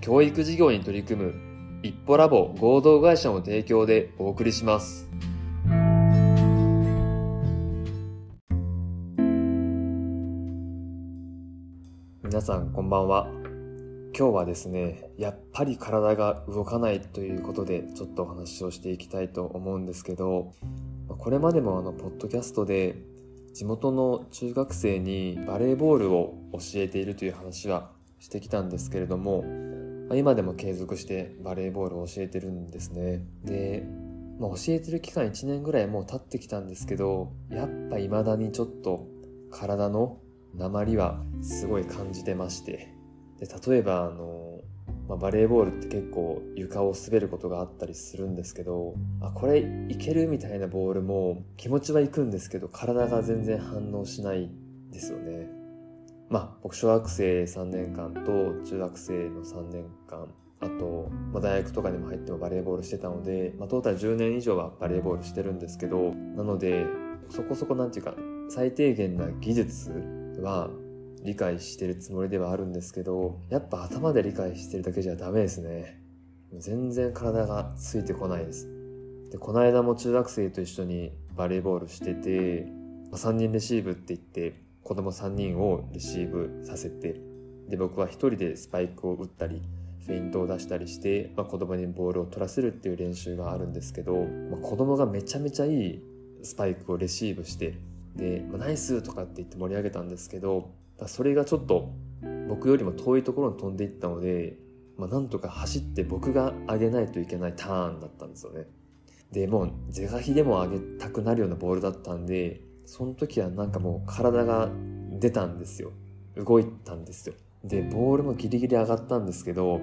教育事業に取り組む一歩ラボ合同会社の提供でお送りします。皆さんこんばんは。今日はですね、やっぱり体が動かないということでちょっとお話をしていきたいと思うんですけど、これまでもあの、ポッドキャストで地元の中学生にバレーボールを教えているという話はしてきたんですけれども、まあ、今でも継続してバレーボールを教えてるんですね。で、まあ、教えてる期間1年ぐらいもう経ってきたんですけど、やっぱ未だにちょっと体の鉛はすごい感じてまして。で、例えばあの、まあ、バレーボールって結構床を滑ることがあったりするんですけど、あ、これいけるみたいなボールも気持ちはいくんですけど、体が全然反応しないですよね。まあ、僕小学生3年間と中学生の3年間あと、まあ、大学とかにも入ってもバレーボールしてたので、まあ、トータル10年以上はバレーボールしてるんですけどなのでそこそこなんていうか最低限な技術は理解してるつもりではあるんですけどやっぱ頭で理解してるだけじゃダメですね。全然体がついてこないです。でこの間も中学生と一緒にバレーボールしてて、3人レシーブって言って子供3人をレシーブさせてで僕は1人でスパイクを打ったりフェイントを出したりして、まあ、子供にボールを取らせるっていう練習があるんですけど、まあ、子供がめちゃめちゃいいスパイクをレシーブしてで、まあ、ナイスとかって言って盛り上げたんですけどまあそれがちょっと僕よりも遠いところに飛んでいったので、まあ、なんとか走って僕が上げないといけないターンだったんですよね。でもう是が非でも上げたくなるようなボールだったんでその時はなんかもう体が出たんですよ。動いたんですよ。でボールもギリギリ上がったんですけど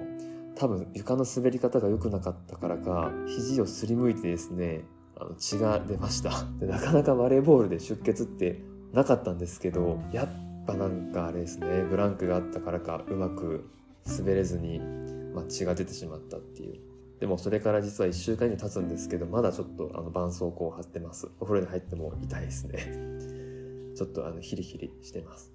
多分床の滑り方が良くなかったからか肘をすりむいてですねあの血が出ました。でなかなかバレーボールで出血ってなかったんですけどやっぱなんかあれですねブランクがあったからかうまく滑れずに、まあ、血が出てしまったっていう。でもそれから実は1週間以上経つんですけどまだちょっとあの絆創膏を貼ってます。お風呂に入っても痛いですね。ちょっとあのヒリヒリしてます。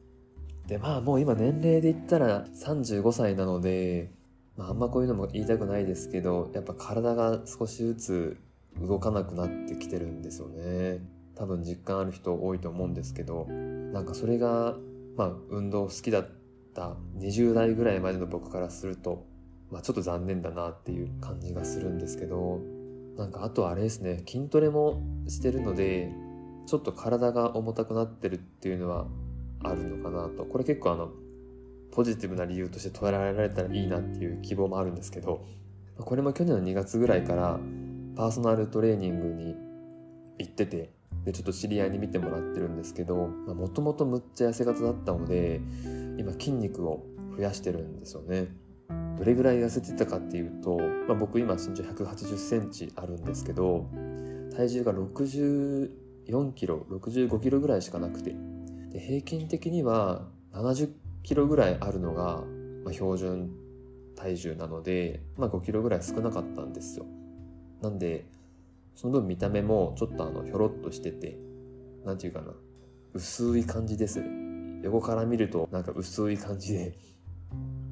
でまあもう今年齢で言ったら35歳なので、まあ、あんまこういうのも言いたくないですけどやっぱ体が少しずつ動かなくなってきてるんですよね。多分実感ある人多いと思うんですけどなんかそれがまあ運動好きだった20代ぐらいまでの僕からするとまあ、ちょっと残念だなっていう感じがするんですけどなんかあとあれですね筋トレもしてるのでちょっと体が重たくなってるっていうのはあるのかなと。これ結構あのポジティブな理由として捉えられたらいいなっていう希望もあるんですけどこれも去年の2月ぐらいからパーソナルトレーニングに行っててでちょっと知り合いに見てもらってるんですけどもともとむっちゃ痩せ方だったので今筋肉を増やしてるんですよね。どれぐらい痩せてたかっていうと、まあ、僕今身長180センチあるんですけど体重が64キロ65キロぐらいしかなくて。で平均的には70キロぐらいあるのが、まあ、標準体重なので、まあ、5キロぐらい少なかったんですよ。なんでその分見た目もちょっとあのひょろっとしてて何て言うかな薄い感じです。横から見るとなんか薄い感じで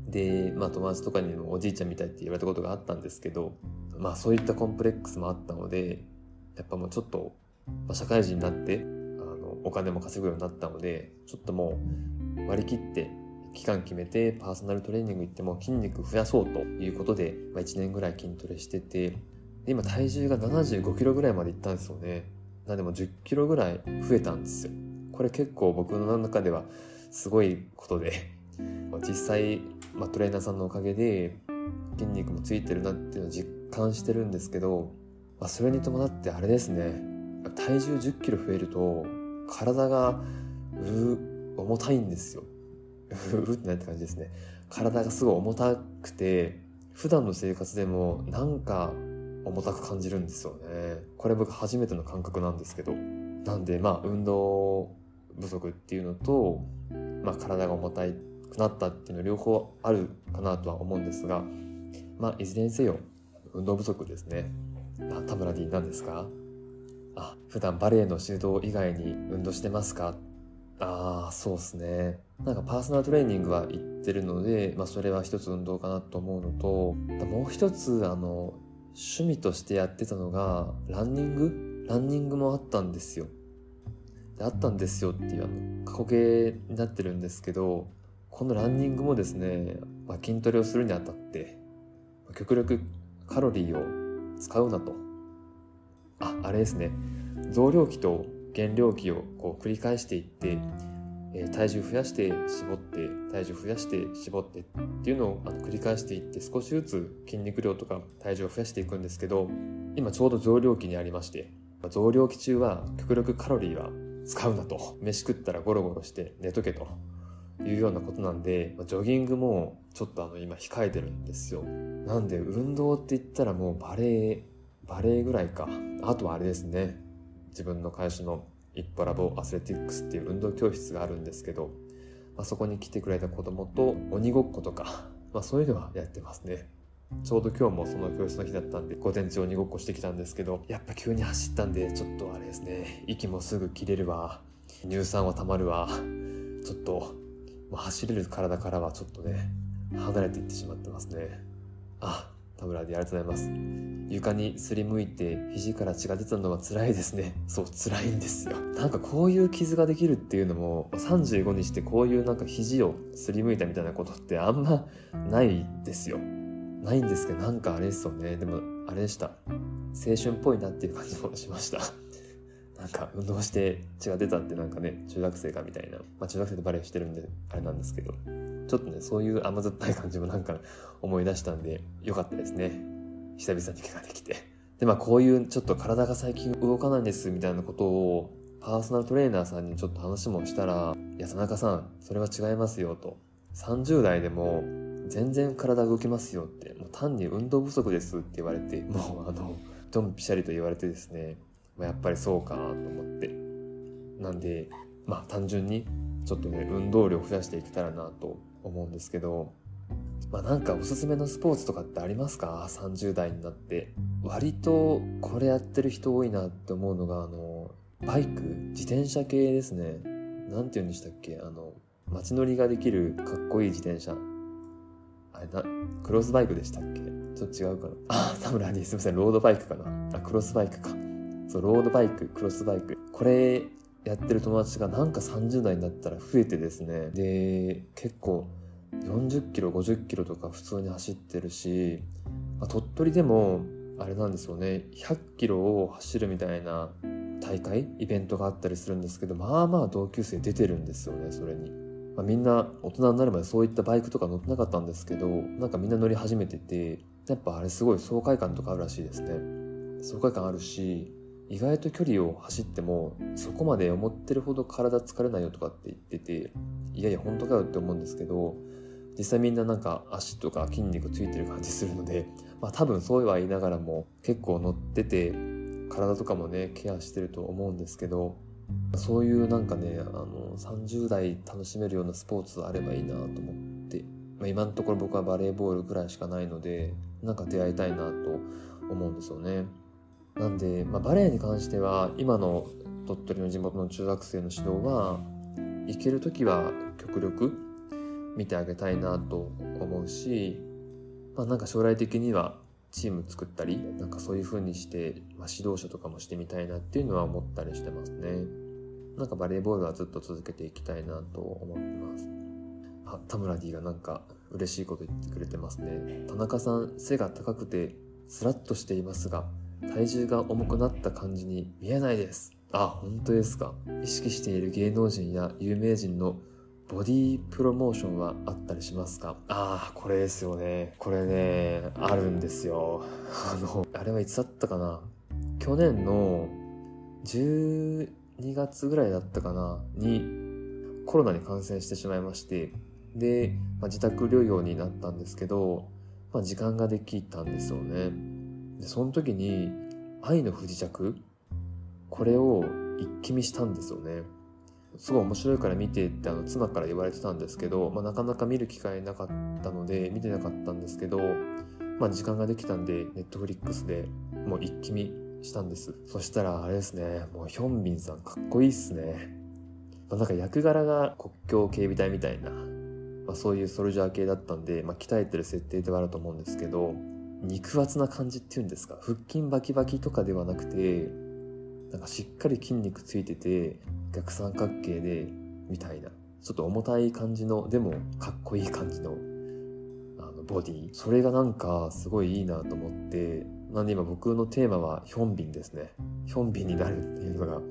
で、まあ友達とかにもおじいちゃんみたいって言われたことがあったんですけど、まあそういったコンプレックスもあったので、やっぱもうちょっと、まあ、社会人になって、あの、お金も稼ぐようになったので、ちょっともう割り切って期間決めてパーソナルトレーニング行っても筋肉増やそうということで、まあ、1年ぐらい筋トレしてて、今体重が75キロぐらいまでいったんですよね。なんでも10キロぐらい増えたんですよ。これ結構僕の中ではすごいことで、実際まあ、トレーナーさんのおかげで筋肉もついてるなっていうのを実感してるんですけど、まあ、それに伴ってあれですね。体重1 0キロ増えると体がう重たいんですよ。ううってなって感じですね。体がすごい重たくて普段の生活でもなんか重たく感じるんですよね。これ僕初めての感覚なんですけど。なんでまあ運動不足っていうのと、まあ、体が重たくなったっていうの両方あるかなとは思うんですがまあいずれにせよ運動不足ですね。あ田村 D 何ですか？あ普段バレエの指導以外に運動してますか？ああそうっすね。なんかパーソナルトレーニングは行ってるので、まあ、それは一つ運動かなと思うのともう一つあの趣味としてやってたのがランニング？ランニングもあったんですよ。であったんですよっていうあの過去形になってるんですけどこのランニングもですね、まあ、筋トレをするにあたって極力カロリーを使うなと。ああれですね。増量期と減量期をこう繰り返していって、えー、体重増やして絞って体重増やして絞ってっていうのをあの繰り返していって少しずつ筋肉量とか体重を増やしていくんですけど今ちょうど増量期にありまして増量期中は極力カロリーは使うなと。飯食ったらゴロゴロして寝とけと。いうようなことなんでジョギングもちょっとあの今控えてるんですよ。なんで運動って言ったらもうバレエバレエぐらいか。あとはあれですね。自分の会社の一歩ラボアスレティックスっていう運動教室があるんですけど、まあ、そこに来てくれた子供と鬼ごっことか、まあ、そういうのはやってますね。ちょうど今日もその教室の日だったんで午前中鬼ごっこしてきたんですけどやっぱ急に走ったんでちょっとあれですね。息もすぐ切れるわ。乳酸はたまるわ。ちょっと、まあ、走れる体からはちょっとね離れていってしまってますね。あ田村でありがとうございます。床にすりむいて肘から血が出たのは辛いですね。そう辛いんですよ。なんかこういう傷ができるっていうのも35にしてこういうなんか肘をすりむいたみたいなことってあんまないですよ。ないんですけどなんかあれですよね。でもあれでした。青春っぽいなっていう感じもしました。なんか運動して血が出たってなんかね中学生かみたいな、まあ、中学生でバレエしてるんであれなんですけど。ちょっとねそういう甘酸っぱい感じもなんか思い出したんでよかったですね。久々に怪我できて。でまあこういうちょっと体が最近動かないんですみたいなことをパーソナルトレーナーさんにちょっと話もしたら「いや田中さんそれは違いますよ」と。30代でも全然体動きますよって。もう単に運動不足ですって言われてもうあのドンピシャリと言われてですね、やっぱりそうかと思ってなんでまあ単純にちょっとね運動量増やしていけたらなと思うんですけどまあなんかおすすめのスポーツとかってありますか ?30 代になって割とこれやってる人多いなって思うのがあのバイク？自転車系ですね何て言うんでしたっけ？あの街乗りができるかっこいい自転車あれな、クロスバイクでしたっけ？ちょっと違うかな。あ、田村にすみません、ロードバイクかな。あ、クロスバイクか。そう、ロードバイク、クロスバイク。これやってる友達がなんか30代になったら増えてですね。で、結構40キロ、50キロとか普通に走ってるし、まあ、鳥取でもあれなんですよね、100キロを走るみたいな大会イベントがあったりするんですけど、まあまあ同級生出てるんですよね、それに。まあ、みんな大人になるまでそういったバイクとか乗ってなかったんですけどなんかみんな乗り始めててやっぱあれすごい爽快感とかあるらしいですね爽快感あるし意外と距離を走ってもそこまで思ってるほど体疲れないよとかって言ってていやいや本当かよって思うんですけど実際みんななんか足とか筋肉ついてる感じするのでまあ多分そうは言いながらも結構乗ってて体とかもねケアしてると思うんですけどそういうなんかねあの30代楽しめるようなスポーツあればいいなと思って、まあ、今のところ僕はバレーボールぐらいしかないのでなんか出会いたいなと思うんですよね。なんで、まあ、バレエに関しては今の鳥取の地元の中学生の指導は行ける時は極力見てあげたいなと思うし、まあ、なんか将来的にはチーム作ったりなんかそういう風にして、まあ、指導者とかもしてみたいなっていうのは思ったりしてますね。なんかバレーボールはずっと続けていきたいなと思ってます。あ田村 D がなんか嬉しいこと言ってくれてますね。田中さん背が高くてスラッとしていますが体重が重くなった感じに見えないですあ本当ですか意識している芸能人や有名人のボディプロモーションはあったりしますかああ、これですよね。これね、あるんですよ。あの、あれはいつだったかな去年の12月ぐらいだったかなにコロナに感染してしまいまして、で、まあ、自宅療養になったんですけど、まあ、時間ができたんですよね。で、その時に、愛の不時着？これを一気見したんですよね。すごい面白いから見てってあの妻から言われてたんですけど、まあ、なかなか見る機会なかったので見てなかったんですけど、まあ、時間ができたんでネットフリックスでもう一気見したんです。そしたらあれですねもうヒョンビンさんかっこいいっすね、まあ、なんか役柄が国境警備隊みたいな、まあ、そういうソルジャー系だったんで、まあ、鍛えてる設定ではあると思うんですけど肉厚な感じっていうんですか？腹筋バキバキとかではなくてなんかしっかり筋肉ついてて逆三角形でみたいなちょっと重たい感じのでもかっこいい感じのあのボディ。それがなんかすごいいいなと思ってなんで今僕のテーマはヒョンビンですね。ヒョンビンになるっていうのが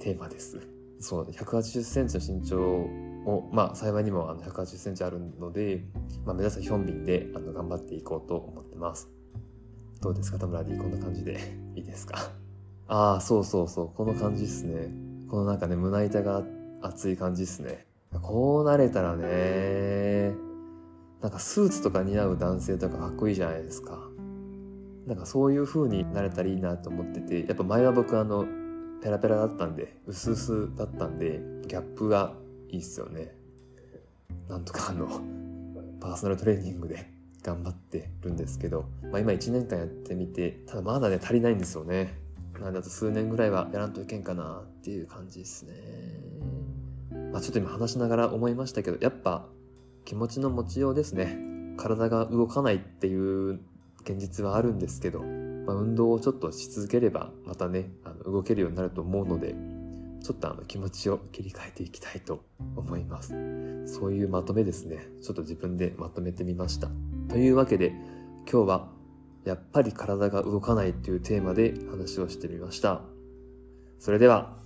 テーマです。そう180センチの身長をまあ幸いにもあの180センチあるので、まあ、目指すヒョンビンであの頑張っていこうと思ってます。どうですか田村 D こんな感じで いいですか？ああそうそうそうこの感じっすねこのなんかね、胸板が熱い感じっすね。こうなれたらね、なんかスーツとか似合う男性とかかっこいいじゃないですか。なんかそういう風になれたらいいなと思ってて、やっぱ前は僕あの、ペラペラだったんで、薄々だったんで、ギャップがいいっすよね。なんとかあの、パーソナルトレーニングで頑張ってるんですけど、まあ今1年間やってみて、ただまだね、足りないんですよね。なんだと数年ぐらいはやらんといけんかなっていう感じですね。まあちょっと今話しながら思いましたけど、やっぱ気持ちの持ちようですね。体が動かないっていう現実はあるんですけど、まあ、運動をちょっとし続ければまたね、あの動けるようになると思うので、ちょっとあの気持ちを切り替えていきたいと思います。そういうまとめですね。ちょっと自分でまとめてみました。というわけで、今日はやっぱり体が動かないというテーマで話をしてみました。それでは。